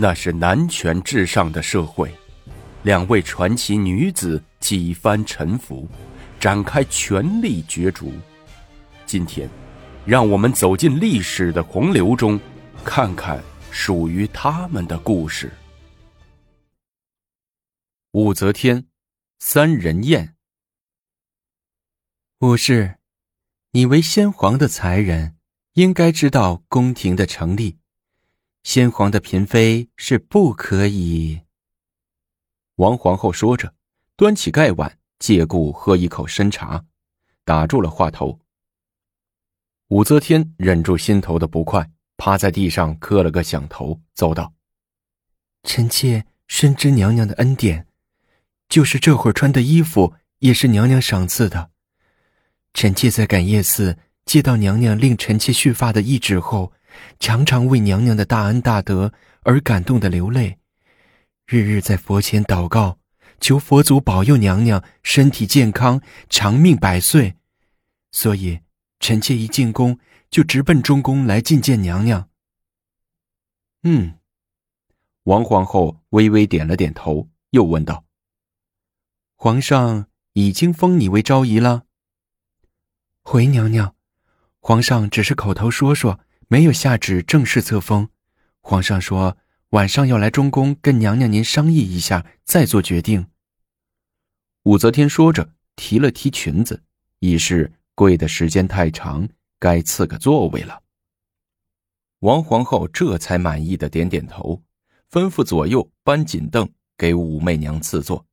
那是男权至上的社会，两位传奇女子几番沉浮，展开权力角逐。今天，让我们走进历史的洪流中，看看属于他们的故事。武则天，三人宴。武士，你为先皇的才人，应该知道宫廷的成立。先皇的嫔妃是不可以。王皇后说着，端起盖碗，借故喝一口参茶，打住了话头。武则天忍住心头的不快，趴在地上磕了个响头，奏道：“臣妾深知娘娘的恩典，就是这会儿穿的衣服也是娘娘赏赐的。臣妾在感业寺接到娘娘令臣妾蓄发的懿旨后。”常常为娘娘的大恩大德而感动的流泪，日日在佛前祷告，求佛祖保佑娘娘身体健康、长命百岁。所以，臣妾一进宫就直奔中宫来觐见娘娘。嗯，王皇后微微点了点头，又问道：“皇上已经封你为昭仪了？”回娘娘，皇上只是口头说说。没有下旨正式册封，皇上说晚上要来中宫跟娘娘您商议一下，再做决定。武则天说着，提了提裙子，已是跪的时间太长，该赐个座位了。王皇后这才满意的点点头，吩咐左右搬锦凳给武媚娘赐座。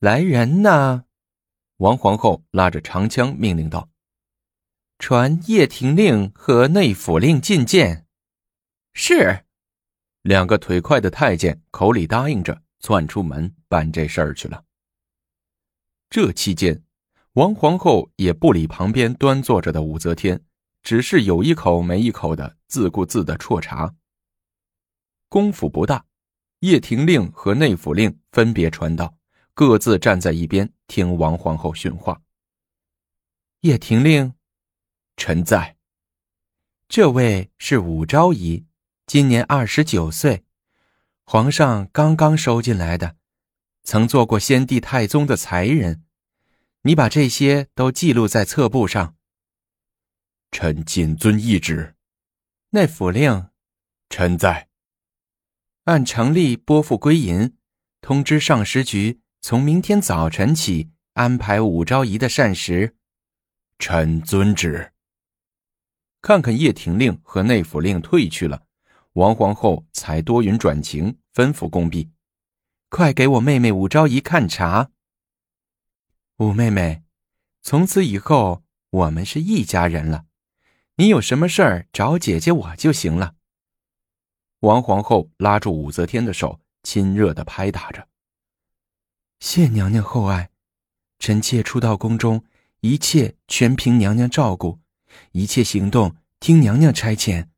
来人呐！王皇后拉着长枪命令道。传叶廷令和内府令觐见。是，两个腿快的太监口里答应着，窜出门办这事儿去了。这期间，王皇后也不理旁边端坐着的武则天，只是有一口没一口的自顾自的啜茶。功夫不大，叶廷令和内府令分别传道，各自站在一边听王皇后训话。叶廷令。臣在。这位是武昭仪，今年二十九岁，皇上刚刚收进来的，曾做过先帝太宗的才人。你把这些都记录在册簿上。臣谨遵懿旨。内府令，臣在。按成例拨付归银，通知上食局，从明天早晨起安排武昭仪的膳食。臣遵旨。看看叶廷令和内府令退去了，王皇后才多云转晴，吩咐宫婢：“快给我妹妹武昭仪看茶。”武妹妹，从此以后我们是一家人了，你有什么事儿找姐姐我就行了。王皇后拉住武则天的手，亲热的拍打着：“谢娘娘厚爱，臣妾初到宫中，一切全凭娘娘照顾。”一切行动听娘娘差遣。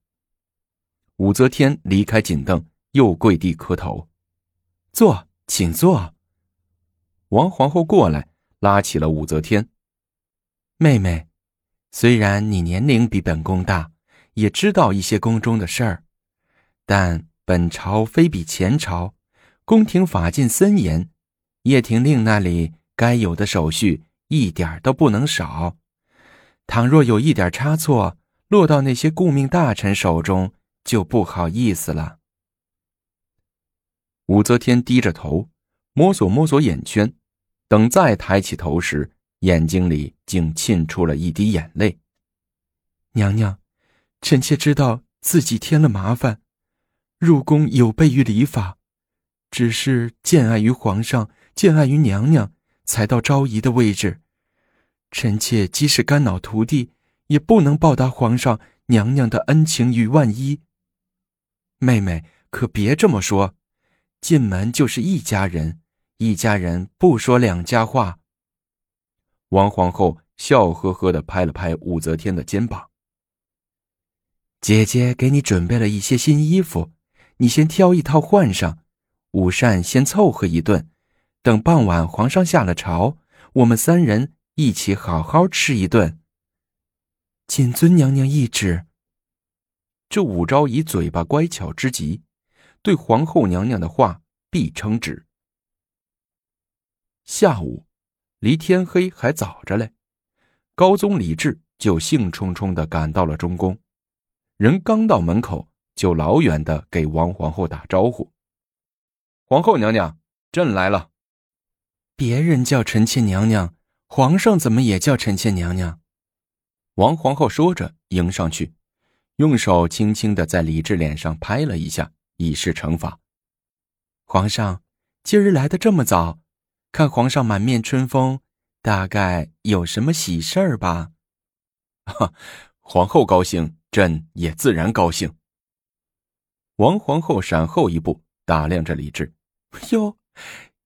武则天离开锦凳，又跪地磕头：“坐，请坐。”王皇后过来，拉起了武则天：“妹妹，虽然你年龄比本宫大，也知道一些宫中的事儿，但本朝非比前朝，宫廷法禁森严，叶廷令那里该有的手续一点都不能少。”倘若有一点差错，落到那些顾命大臣手中，就不好意思了。武则天低着头，摸索摸索眼圈，等再抬起头时，眼睛里竟沁出了一滴眼泪。娘娘，臣妾知道自己添了麻烦，入宫有悖于礼法，只是见爱于皇上，见爱于娘娘，才到昭仪的位置。臣妾即使肝脑涂地，也不能报答皇上娘娘的恩情与万一。妹妹可别这么说，进门就是一家人，一家人不说两家话。王皇后笑呵呵的拍了拍武则天的肩膀：“姐姐给你准备了一些新衣服，你先挑一套换上。午膳先凑合一顿，等傍晚皇上下了朝，我们三人。”一起好好吃一顿。谨遵娘娘懿旨。这武昭仪嘴巴乖巧之极，对皇后娘娘的话必称旨。下午，离天黑还早着嘞，高宗李治就兴冲冲的赶到了中宫，人刚到门口，就老远的给王皇后打招呼：“皇后娘娘，朕来了。”别人叫臣妾娘娘，皇上怎么也叫臣妾娘娘？王皇后说着，迎上去，用手轻轻的在李治脸上拍了一下，以示惩罚。皇上，今儿来的这么早。看皇上满面春风，大概有什么喜事儿吧？哈，皇后高兴，朕也自然高兴。王皇后闪后一步，打量着李治。哟，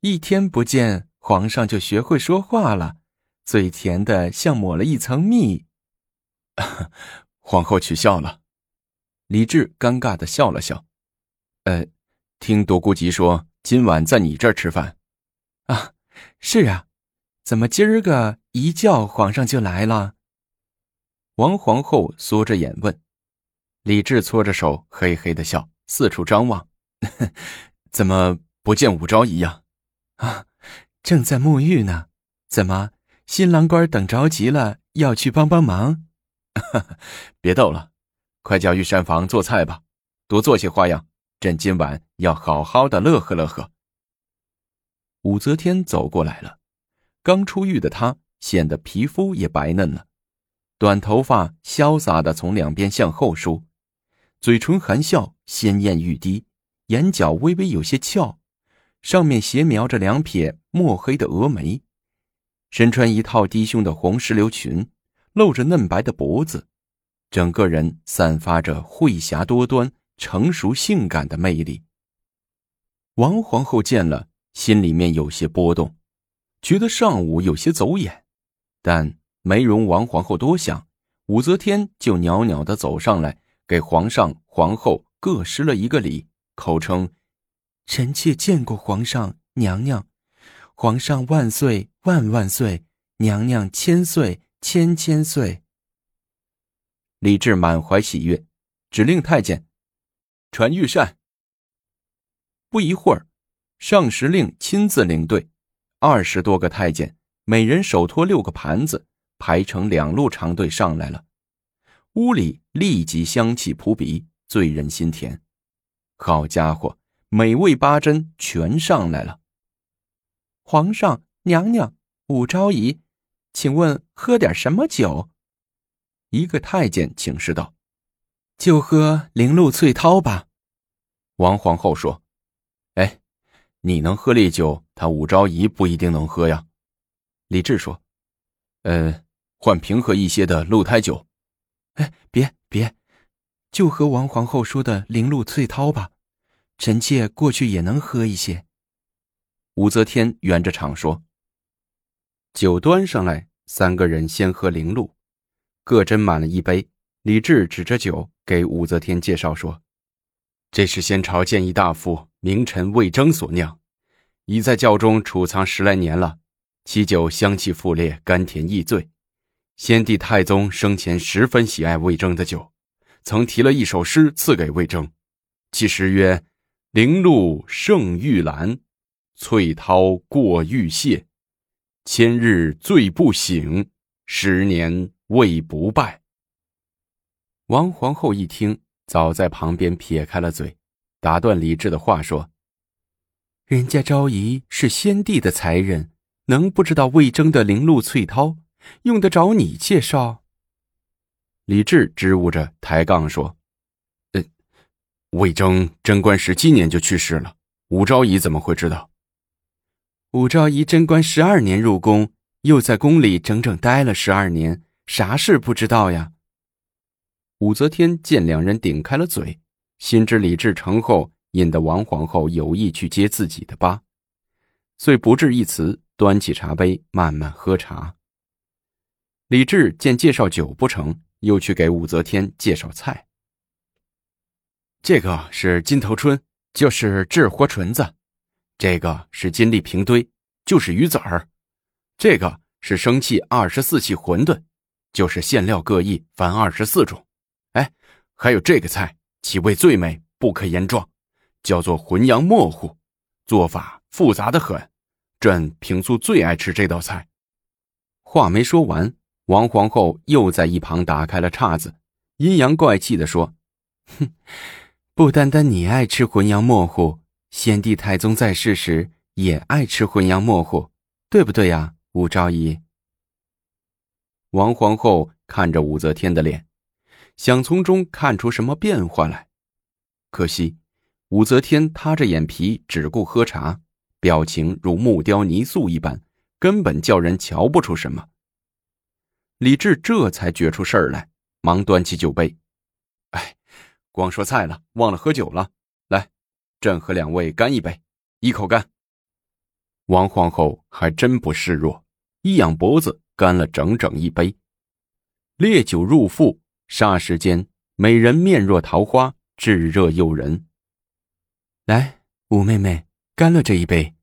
一天不见，皇上就学会说话了，嘴甜的像抹了一层蜜。皇后取笑了。李治尴尬的笑了笑。呃，听独孤及说，今晚在你这儿吃饭。啊，是啊，怎么今儿个一叫皇上就来了？王皇后缩着眼问。李治搓着手，嘿嘿的笑，四处张望。怎么不见武昭仪呀？啊，正在沐浴呢。怎么，新郎官等着急了，要去帮帮忙？别逗了，快叫御膳房做菜吧，多做些花样。朕今晚要好好的乐呵乐呵。武则天走过来了，刚出浴的她显得皮肤也白嫩了，短头发潇洒的从两边向后梳，嘴唇含笑，鲜艳欲滴，眼角微微有些翘，上面斜描着两撇墨黑的蛾眉，身穿一套低胸的红石榴裙，露着嫩白的脖子，整个人散发着慧霞多端、成熟性感的魅力。王皇后见了。心里面有些波动，觉得上午有些走眼，但没容王皇后多想，武则天就袅袅的走上来，给皇上、皇后各施了一个礼，口称：“臣妾见过皇上娘娘，皇上万岁万万岁，娘娘千岁千千岁。”李治满怀喜悦，指令太监传御膳。不一会儿。上时令亲自领队，二十多个太监，每人手托六个盘子，排成两路长队上来了。屋里立即香气扑鼻，醉人心田。好家伙，美味八珍全上来了。皇上、娘娘、武昭仪，请问喝点什么酒？一个太监请示道：“就喝灵露翠涛吧。”王皇后说：“哎。”你能喝烈酒，他武昭仪不一定能喝呀。李治说：“呃，换平和一些的鹿胎酒。”哎，别别，就喝王皇后说的灵露翠涛吧。臣妾过去也能喝一些。武则天圆着场说：“酒端上来，三个人先喝灵露，各斟满了一杯。”李治指着酒给武则天介绍说：“这是先朝建议大夫。”名臣魏征所酿，已在窖中储藏十来年了。其酒香气馥烈，甘甜易醉。先帝太宗生前十分喜爱魏征的酒，曾提了一首诗赐给魏征，其诗曰：“凌露胜玉兰，翠涛过玉屑。千日醉不醒，十年未不败。”王皇后一听，早在旁边撇开了嘴。打断李治的话说：“人家昭仪是先帝的才人，能不知道魏征的灵露翠涛？用得着你介绍？”李治支吾着抬杠说：“呃，魏征贞观十七年就去世了，武昭仪怎么会知道？”武昭仪贞观十二年入宫，又在宫里整整待了十二年，啥事不知道呀？武则天见两人顶开了嘴。心知李治成后，引得王皇后有意去揭自己的疤，遂不置一词，端起茶杯慢慢喝茶。李治见介绍酒不成，又去给武则天介绍菜。这个是金头春，就是治活唇子；这个是金丽平堆，就是鱼子儿；这个是生气二十四气馄饨，就是馅料各异，凡二十四种。哎，还有这个菜。其味最美，不可言状，叫做浑羊墨糊，做法复杂的很。朕平素最爱吃这道菜。话没说完，王皇后又在一旁打开了叉子，阴阳怪气的说：“哼，不单单你爱吃浑羊墨糊，先帝太宗在世时也爱吃浑羊墨糊，对不对呀，武昭仪？”王皇后看着武则天的脸，想从中看出什么变化来，可惜武则天塌着眼皮，只顾喝茶，表情如木雕泥塑一般，根本叫人瞧不出什么。李治这才觉出事儿来，忙端起酒杯：“哎，光说菜了，忘了喝酒了。朕和两位干一杯，一口干。”王皇后还真不示弱，一仰脖子。干了整整一杯，烈酒入腹，霎时间，美人面若桃花，炙热诱人。来，五妹妹，干了这一杯。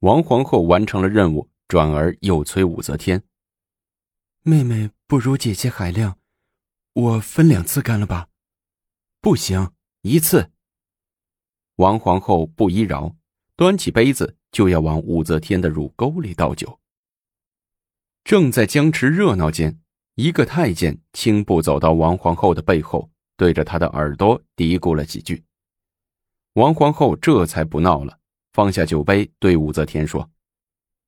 王皇后完成了任务，转而又催武则天：“妹妹不如姐姐海量，我分两次干了吧？不行，一次。”王皇后不依饶，端起杯子就要往武则天的乳沟里倒酒。正在僵持热闹间，一个太监轻步走到王皇后的背后，对着她的耳朵嘀咕了几句。王皇后这才不闹了，放下酒杯，对武则天说：“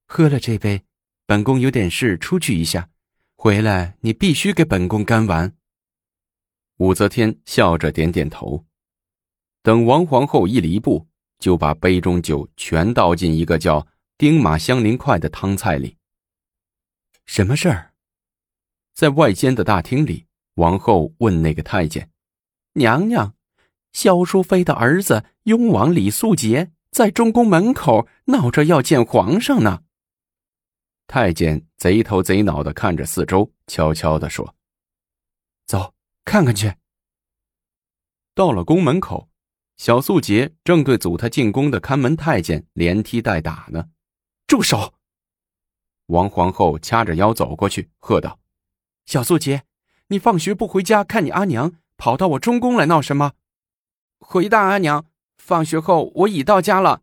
喝了这杯，本宫有点事出去一下，回来你必须给本宫干完。”武则天笑着点点头。等王皇后一离步，就把杯中酒全倒进一个叫“丁马香菱块”的汤菜里。什么事儿？在外间的大厅里，王后问那个太监：“娘娘，萧淑妃的儿子雍王李素杰在中宫门口闹着要见皇上呢。”太监贼头贼脑的看着四周，悄悄的说：“走，看看去。”到了宫门口，小素杰正对阻他进宫的看门太监连踢带打呢。住手！王皇后掐着腰走过去，喝道：“小素杰，你放学不回家看你阿娘，跑到我中宫来闹什么？”“回大阿娘，放学后我已到家了。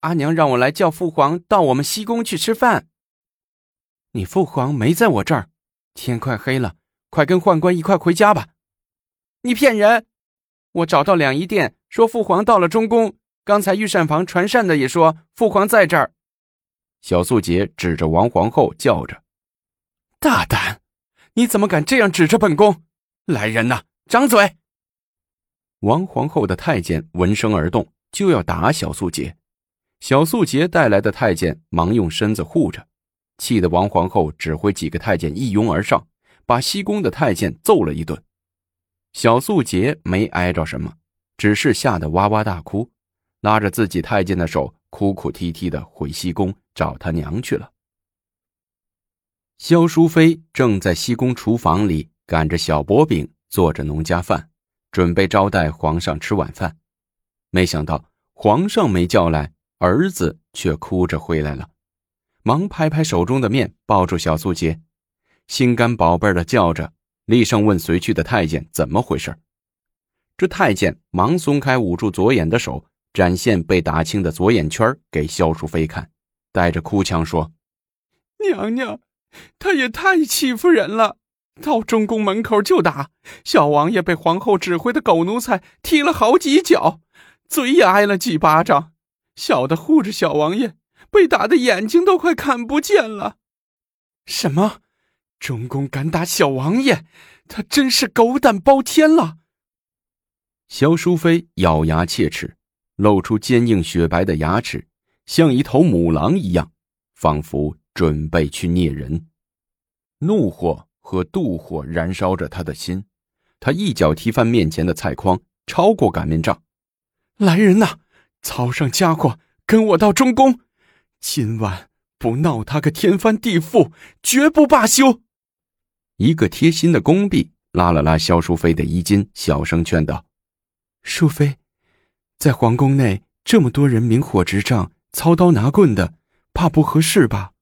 阿娘让我来叫父皇到我们西宫去吃饭。”“你父皇没在我这儿，天快黑了，快跟宦官一块回家吧。”“你骗人！我找到两仪殿，说父皇到了中宫。刚才御膳房传膳的也说父皇在这儿。”小素洁指着王皇后叫着：“大胆！你怎么敢这样指着本宫？来人呐，掌嘴！”王皇后的太监闻声而动，就要打小素洁。小素洁带来的太监忙用身子护着，气得王皇后指挥几个太监一拥而上，把西宫的太监揍了一顿。小素洁没挨着什么，只是吓得哇哇大哭，拉着自己太监的手。哭哭啼啼的回西宫找他娘去了。萧淑妃正在西宫厨房里擀着小薄饼，做着农家饭，准备招待皇上吃晚饭。没想到皇上没叫来，儿子却哭着回来了，忙拍拍手中的面，抱住小素洁，心肝宝贝的叫着，厉声问随去的太监怎么回事。这太监忙松开捂住左眼的手。展现被打青的左眼圈给萧淑妃看，带着哭腔说：“娘娘，他也太欺负人了！到中宫门口就打，小王爷被皇后指挥的狗奴才踢了好几脚，嘴也挨了几巴掌。小的护着小王爷，被打的眼睛都快看不见了。什么？中宫敢打小王爷？他真是狗胆包天了！”萧淑妃咬牙切齿。露出坚硬雪白的牙齿，像一头母狼一样，仿佛准备去啮人。怒火和妒火燃烧着他的心，他一脚踢翻面前的菜筐，超过擀面杖。来人呐，操上家伙，跟我到中宫！今晚不闹他个天翻地覆，绝不罢休！一个贴心的宫婢拉了拉萧淑妃的衣襟，小声劝道：“淑妃。”在皇宫内，这么多人明火执仗、操刀拿棍的，怕不合适吧？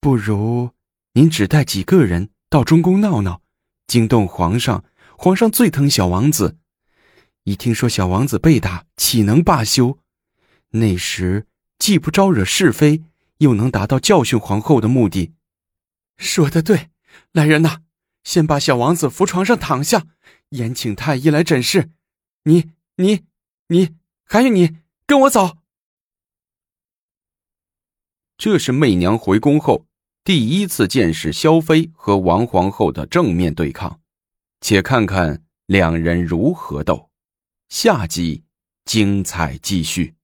不如您只带几个人到中宫闹闹，惊动皇上。皇上最疼小王子，一听说小王子被打，岂能罢休？那时既不招惹是非，又能达到教训皇后的目的。说的对，来人呐，先把小王子扶床上躺下，延请太医来诊视。你、你、你，还有你，跟我走。这是媚娘回宫后第一次见识萧妃和王皇后的正面对抗，且看看两人如何斗。下集精彩继续。